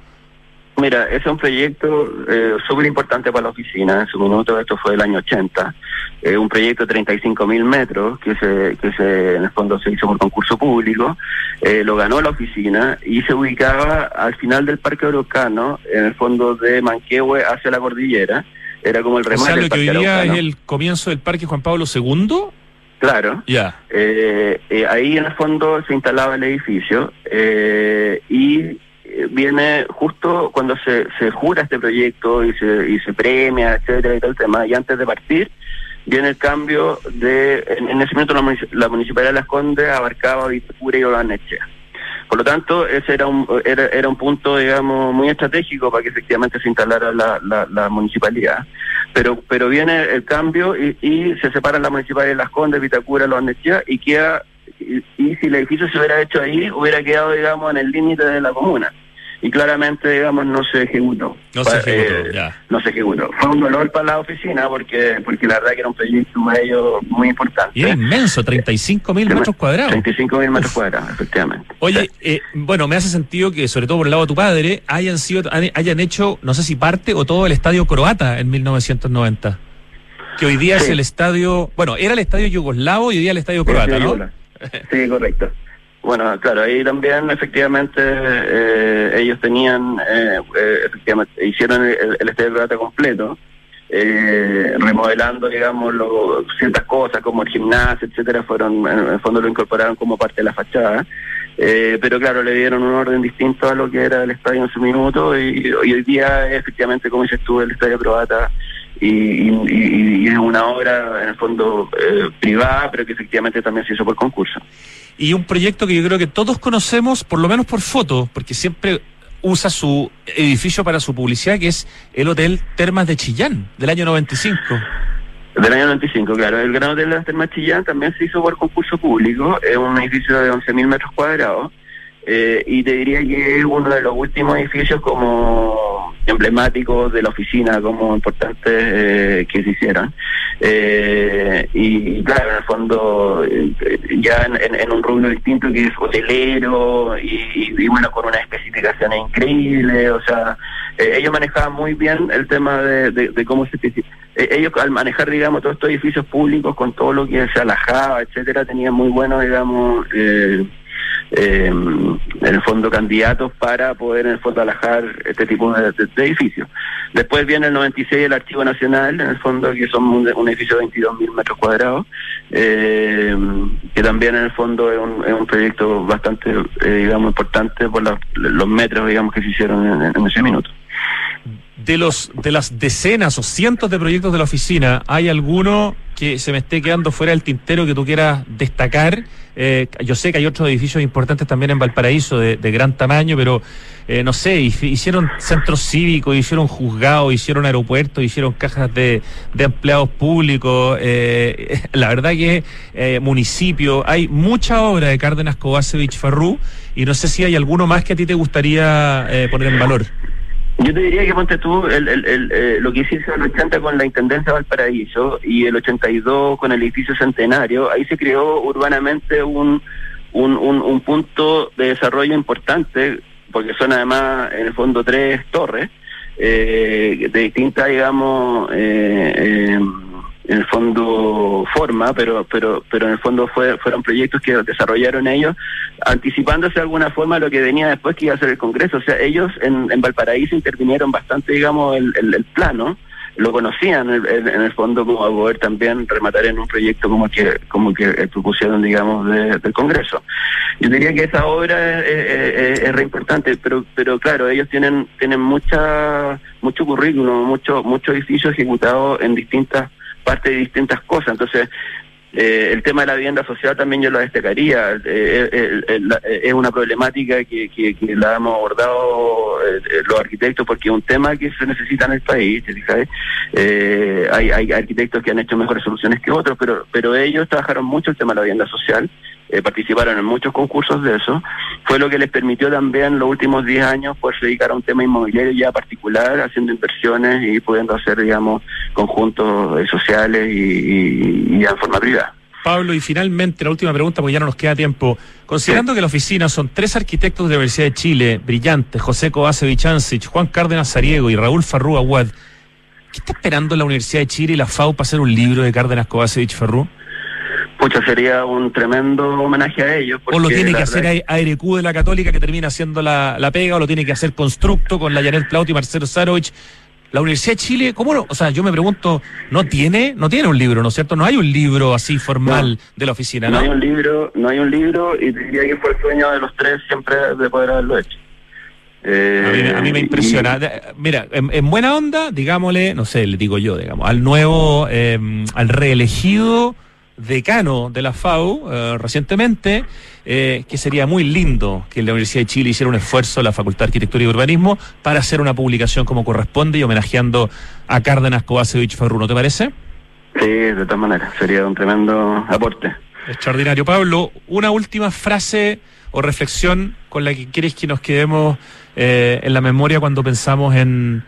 Mira, ese es un proyecto eh, súper importante para la oficina. En su minuto, esto fue el año 80. Eh, un proyecto de 35 mil metros que se, que se, en el fondo se hizo por concurso público. Eh, lo ganó la oficina y se ubicaba al final del Parque Araucano, en el fondo de Manquehue hacia la cordillera. Era como el
O
remate
sea,
del
lo que hoy día es el comienzo del Parque Juan Pablo II.
Claro.
Ya.
Eh, eh, ahí en el fondo se instalaba el edificio eh, y viene justo cuando se, se jura este proyecto y se, y se premia, etcétera, y todo el tema, y antes de partir viene el cambio de, en, ese momento la, la Municipalidad de Las Condes abarcaba Vitacura y Olanechea. Por lo tanto, ese era un, era, era un punto, digamos, muy estratégico para que efectivamente se instalara la, la, municipalidad. Pero pero viene el cambio y, y se separan la municipalidad de Las Condes, Vitacura, Los Nechea y queda, y, y si el edificio se hubiera hecho ahí, hubiera quedado, digamos, en el límite de la comuna. Y claramente, digamos, no se ejecutó.
No se ejecutó,
eh,
ya.
No se ejecutó. Fue un dolor para la oficina porque porque la verdad que era un proyecto ellos muy importante.
Y era inmenso, 35 mil metros cuadrados.
35 mil metros cuadrados, efectivamente.
Oye, eh, bueno, me hace sentido que, sobre todo por el lado de tu padre, hayan sido, hayan hecho, no sé si parte o todo el estadio croata en 1990. Que hoy día es el estadio, bueno, era el estadio yugoslavo y hoy día el estadio croata, ¿no? <laughs>
Sí, correcto. Bueno, claro, ahí también efectivamente eh, ellos tenían, eh, eh, efectivamente, hicieron el, el estadio croata completo, eh, remodelando, digamos, lo- ciertas cosas como el gimnasio, etcétera, fueron, en el fondo lo incorporaron como parte de la fachada. Eh, pero claro, le dieron un orden distinto a lo que era el estadio en su minuto y, y hoy día efectivamente, como dices tú, el estadio croata y, y- es una obra en el fondo eh, privada, pero que efectivamente también se hizo por concurso.
Y un proyecto que yo creo que todos conocemos, por lo menos por foto, porque siempre usa su edificio para su publicidad, que es el Hotel Termas de Chillán, del año 95.
Del año 95, claro. El Gran Hotel de las Termas Chillán también se hizo por concurso público. Es un edificio de 11.000 metros cuadrados. Eh, y te diría que es uno de los últimos edificios como emblemáticos de la oficina, como importantes eh, que se hicieron. Eh, y, claro, en el fondo, eh, ya en, en- en un rubro distinto que es hotelero y, y- y bueno, con unas especificaciones increíbles. O sea, eh, ellos manejaban muy bien el tema de, de- de cómo se ellos al manejar digamos todos estos edificios públicos con todo lo que se alajaba etcétera tenían muy buenos digamos eh, eh, en el fondo candidatos para poder en el fondo alajar este tipo de, de- edificios. Después viene el 96 el Archivo Nacional, en el fondo que son un, edificio de 22 mil metros cuadrados, eh, que también en el fondo es un, es un proyecto bastante, eh, digamos, importante por los metros, digamos, que se hicieron en, en ese minuto.
De los de las decenas o cientos de proyectos de la oficina, ¿hay alguno que se me esté quedando fuera del tintero que tú quieras destacar? Eh, yo sé que hay otros edificios importantes también en Valparaíso de, gran tamaño, pero eh, no sé, hicieron centros cívicos, hicieron juzgados, hicieron aeropuertos, hicieron cajas de, empleados públicos. Eh, <laughs> la verdad que municipio, hay mucha obra de Cárdenas Kovacevic Farrú y no sé si hay alguno más que a ti te gustaría poner en valor.
Yo te diría que ponte tú el, el, eh, lo que hiciste en el 80 con la Intendencia de Valparaíso y el 82 con el edificio Centenario, ahí se creó urbanamente un, un, un, punto de desarrollo importante, porque son además en el fondo tres torres, eh, de distintas, digamos, eh, eh en el fondo forma, pero pero pero en el fondo fue, fueron proyectos que desarrollaron ellos, anticipándose de alguna forma lo que venía después que iba a ser el Congreso. O sea, ellos en, en Valparaíso intervinieron bastante, digamos, el, el, plano, lo conocían en, el fondo como a poder también rematar en un proyecto como que como que propusieron, digamos, del Congreso. Yo diría que esa obra es, es, re importante, pero pero claro, ellos tienen tienen mucha mucho currículum, mucho mucho edificio ejecutado en distintas parte de distintas cosas. Entonces, eh, el tema de la vivienda social también yo lo destacaría. Eh, es una problemática que, que, la hemos abordado eh, los arquitectos porque es un tema que se necesita en el país. hay, hay arquitectos que han hecho mejores soluciones que otros, pero, pero ellos trabajaron mucho el tema de la vivienda social eh, participaron en muchos concursos de eso, fue lo que les permitió también los últimos 10 años pues dedicar a un tema inmobiliario ya particular, haciendo inversiones y pudiendo hacer, digamos, conjuntos eh, sociales y, ya en forma privada.
Pablo, y finalmente la última pregunta, porque ya no nos queda tiempo. Considerando que la oficina son tres arquitectos de la Universidad de Chile, brillantes, José Kovacevic Juan Cárdenas Sariego y Raúl Farrú Aguad, ¿qué está esperando la Universidad de Chile y la FAU para hacer un libro de Cárdenas Kovacevic Farrú?
Pucha, sería un tremendo homenaje a ellos.
O lo tiene que hacer ARQ de la Católica, que termina haciendo la, pega, o lo tiene que hacer Constructo con la Janet Plaut y Marcelo Sarovich. La Universidad de Chile, ¿cómo no? O sea, yo me pregunto, ¿no tiene no tiene un libro, ¿no es cierto? No hay un libro así formal de la oficina, ¿no?
No hay un libro, no hay un libro, y diría que fue el sueño de los tres siempre de poder haberlo hecho.
a, mí, me eh, impresiona. Mira, en, buena onda, digámosle, no sé, le digo yo, digamos, al nuevo, eh, al reelegido decano de la FAU eh, recientemente, eh, que sería muy lindo que la Universidad de Chile hiciera un esfuerzo, la Facultad de Arquitectura y Urbanismo, para hacer una publicación como corresponde y homenajeando a Cárdenas Kovacevic Ferru, ¿no te parece?
Sí, de todas maneras, sería un tremendo aporte.
Extraordinario. Pablo, una última frase o reflexión con la que quieres que nos quedemos eh, en la memoria cuando pensamos en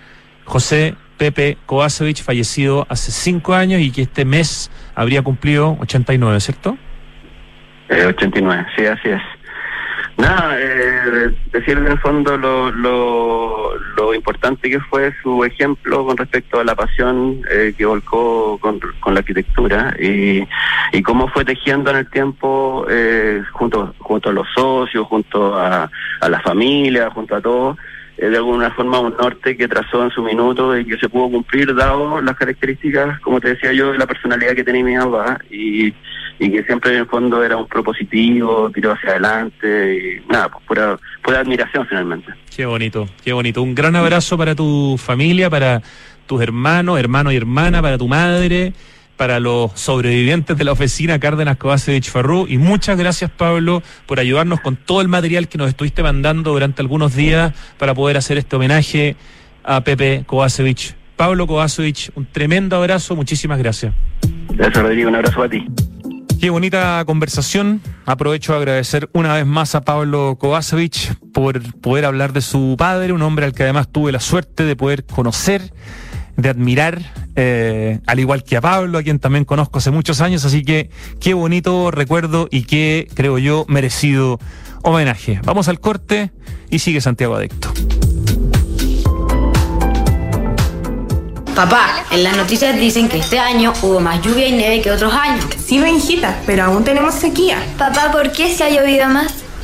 José Pepe Kovacevic, fallecido hace cinco años y que este mes habría cumplido 89, ¿cierto?
Eh, 89, sí, así es. Nada, eh, decir en el fondo lo, lo, importante que fue su ejemplo con respecto a la pasión eh, que volcó con, la arquitectura y, cómo fue tejiendo en el tiempo eh, junto, junto a los socios, junto a, a la familia, junto a todos de alguna forma un norte que trazó en su minuto y que se pudo cumplir dado las características, como te decía yo, de la personalidad que tenía mi papá y, y que siempre en el fondo era un propositivo, tiró hacia adelante y nada, pues pura, pura admiración finalmente.
Qué bonito, qué bonito. Un gran abrazo para tu familia, para tus hermanos, hermano y hermana, para tu madre para los sobrevivientes de la oficina Cárdenas Kovacevic Farrú. Y muchas gracias, Pablo, por ayudarnos con todo el material que nos estuviste mandando durante algunos días para poder hacer este homenaje a Pepe Kovacevic. Pablo Kovacevic, un tremendo abrazo, muchísimas gracias.
Gracias, Rodrigo, un abrazo a ti.
Qué bonita conversación. Aprovecho a agradecer una vez más a Pablo Kovacevic por poder hablar de su padre, un hombre al que además tuve la suerte de poder conocer de admirar, eh, al igual que a Pablo, a quien también conozco hace muchos años, así que qué bonito recuerdo y qué, creo yo, merecido homenaje. Vamos al corte y sigue Santiago Adicto.
Papá, en las noticias dicen que este año hubo más lluvia y nieve que otros años.
Sí, Benjita, pero aún tenemos sequía.
Papá, ¿por qué se ha llovido más?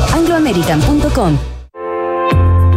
angloamerican.com.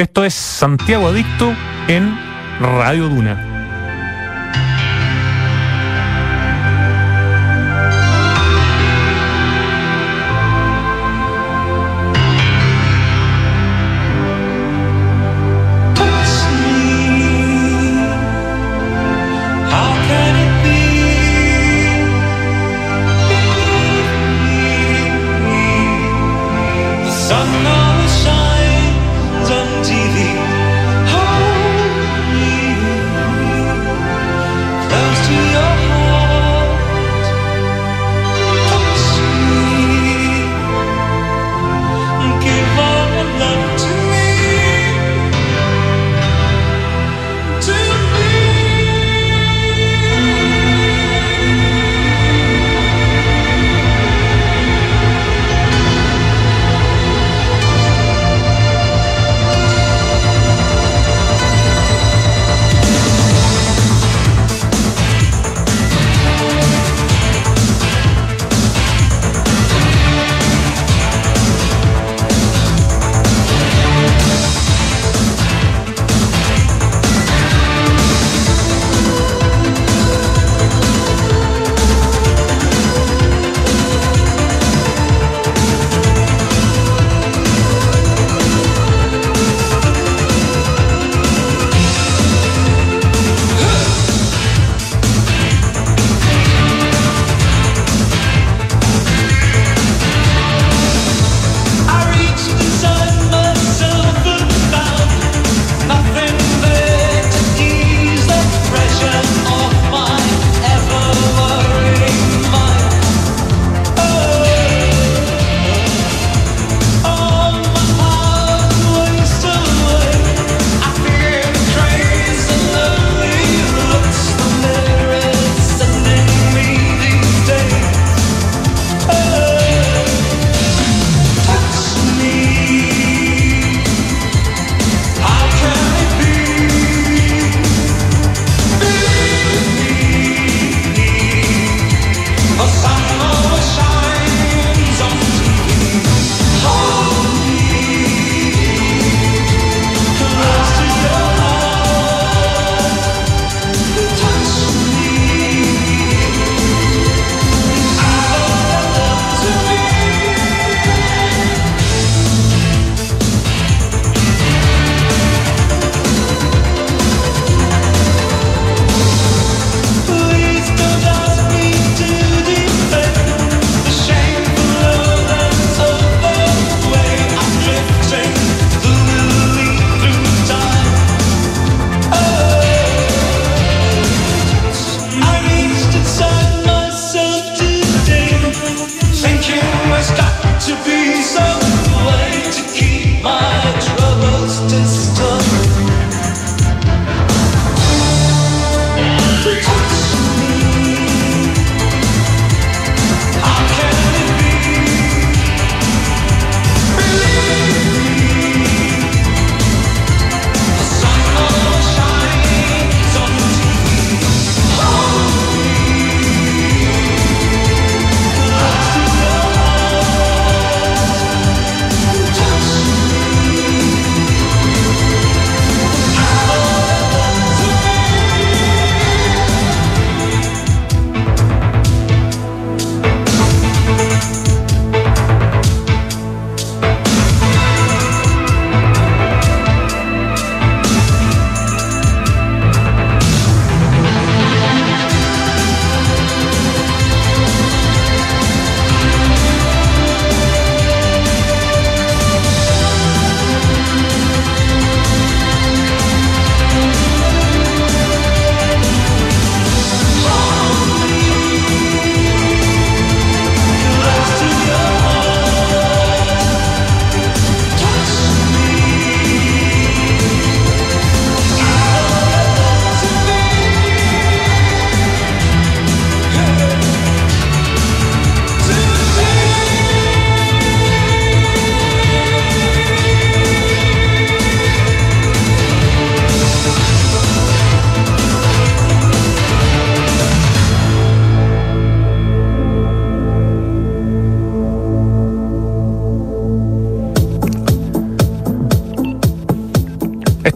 Esto es Santiago Adicto en Radio Duna.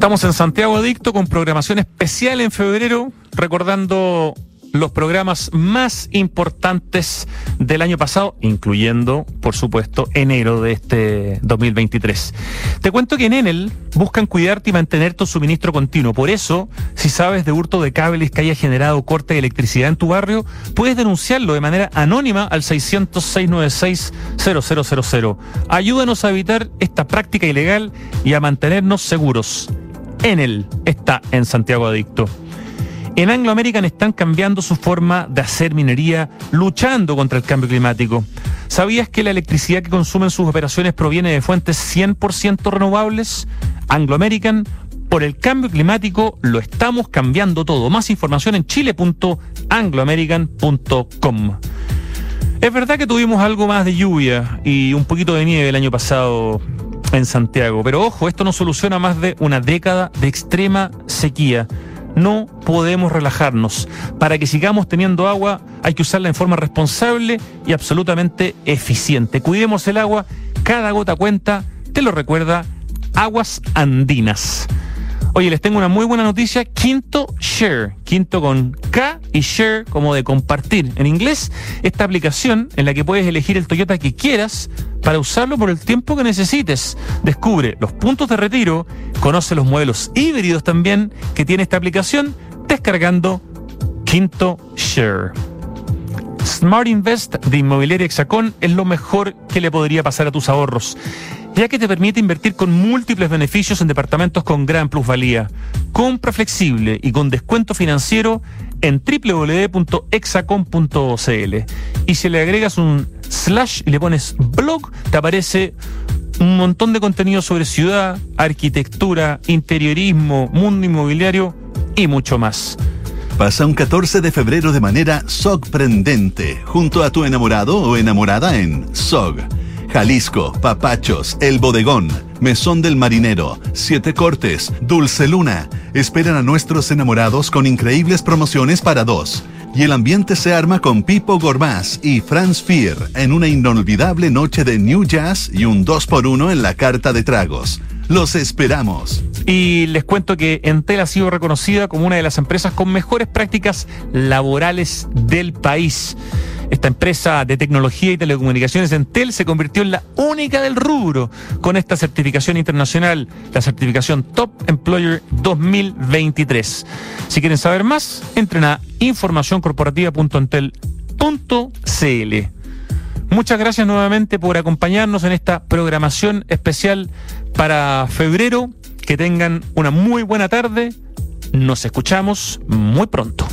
Estamos en Santiago Adicto con programación especial en febrero, recordando los programas más importantes del año pasado, incluyendo, por supuesto, enero de este 2023. Te cuento que en Enel buscan cuidarte y mantener tu suministro continuo. Por eso, si sabes de hurto de cables que haya generado corte de electricidad en tu barrio, puedes denunciarlo de manera anónima al 600-696-0000. Ayúdanos a evitar esta práctica ilegal y a mantenernos seguros. Enel está en Santiago Adicto. En Anglo American están cambiando su forma de hacer minería, luchando contra el cambio climático. ¿Sabías que la electricidad que consumen sus operaciones proviene de fuentes 100% renovables? Anglo American, por el cambio climático, lo estamos cambiando todo. Más información en chile.angloamerican.com. Es verdad que tuvimos algo más de lluvia y un poquito de nieve el año pasado en Santiago, pero ojo, esto no soluciona más de una década de extrema sequía. No podemos relajarnos. Para que sigamos teniendo agua hay que usarla en forma responsable y absolutamente eficiente. Cuidemos el agua, cada gota cuenta, te lo recuerda Aguas Andinas. Oye, les tengo una muy buena noticia. Quinto Share, quinto con K y Share como de compartir. En inglés, esta aplicación en la que puedes elegir el Toyota que quieras para usarlo por el tiempo que necesites. Descubre los puntos de retiro, conoce los modelos híbridos también que tiene esta aplicación descargando Quinto Share. Smart Invest de Inmobiliaria Hexacón es lo mejor que le podría pasar a tus ahorros ya que te permite invertir con múltiples beneficios en departamentos con gran plusvalía. Compra flexible y con descuento financiero en www.exacom.cl. Y si le agregas un slash y le pones blog, te aparece un montón de contenido sobre ciudad, arquitectura, interiorismo, mundo inmobiliario y mucho más.
Pasa un 14 de febrero de manera sorprendente junto a tu enamorado o enamorada en SOG Jalisco, Papachos, El Bodegón, Mesón del Marinero, Siete Cortes, Dulce Luna. Esperan a nuestros enamorados con increíbles promociones para dos. Y el ambiente se arma con Pipo Gormaz y Franz Fier en una inolvidable noche de New Jazz y un 2x1 en la carta de tragos. Los esperamos.
Y les cuento que Entel ha sido reconocida como una de las empresas con mejores prácticas laborales del país. Esta empresa de tecnología y telecomunicaciones Entel se convirtió en la única del rubro con esta certificación internacional, la certificación Top Employer 2023. Si quieren saber más, entren a informacioncorporativa.entel.cl. Muchas gracias nuevamente por acompañarnos en esta programación especial para febrero. Que tengan una muy buena tarde. Nos escuchamos muy pronto.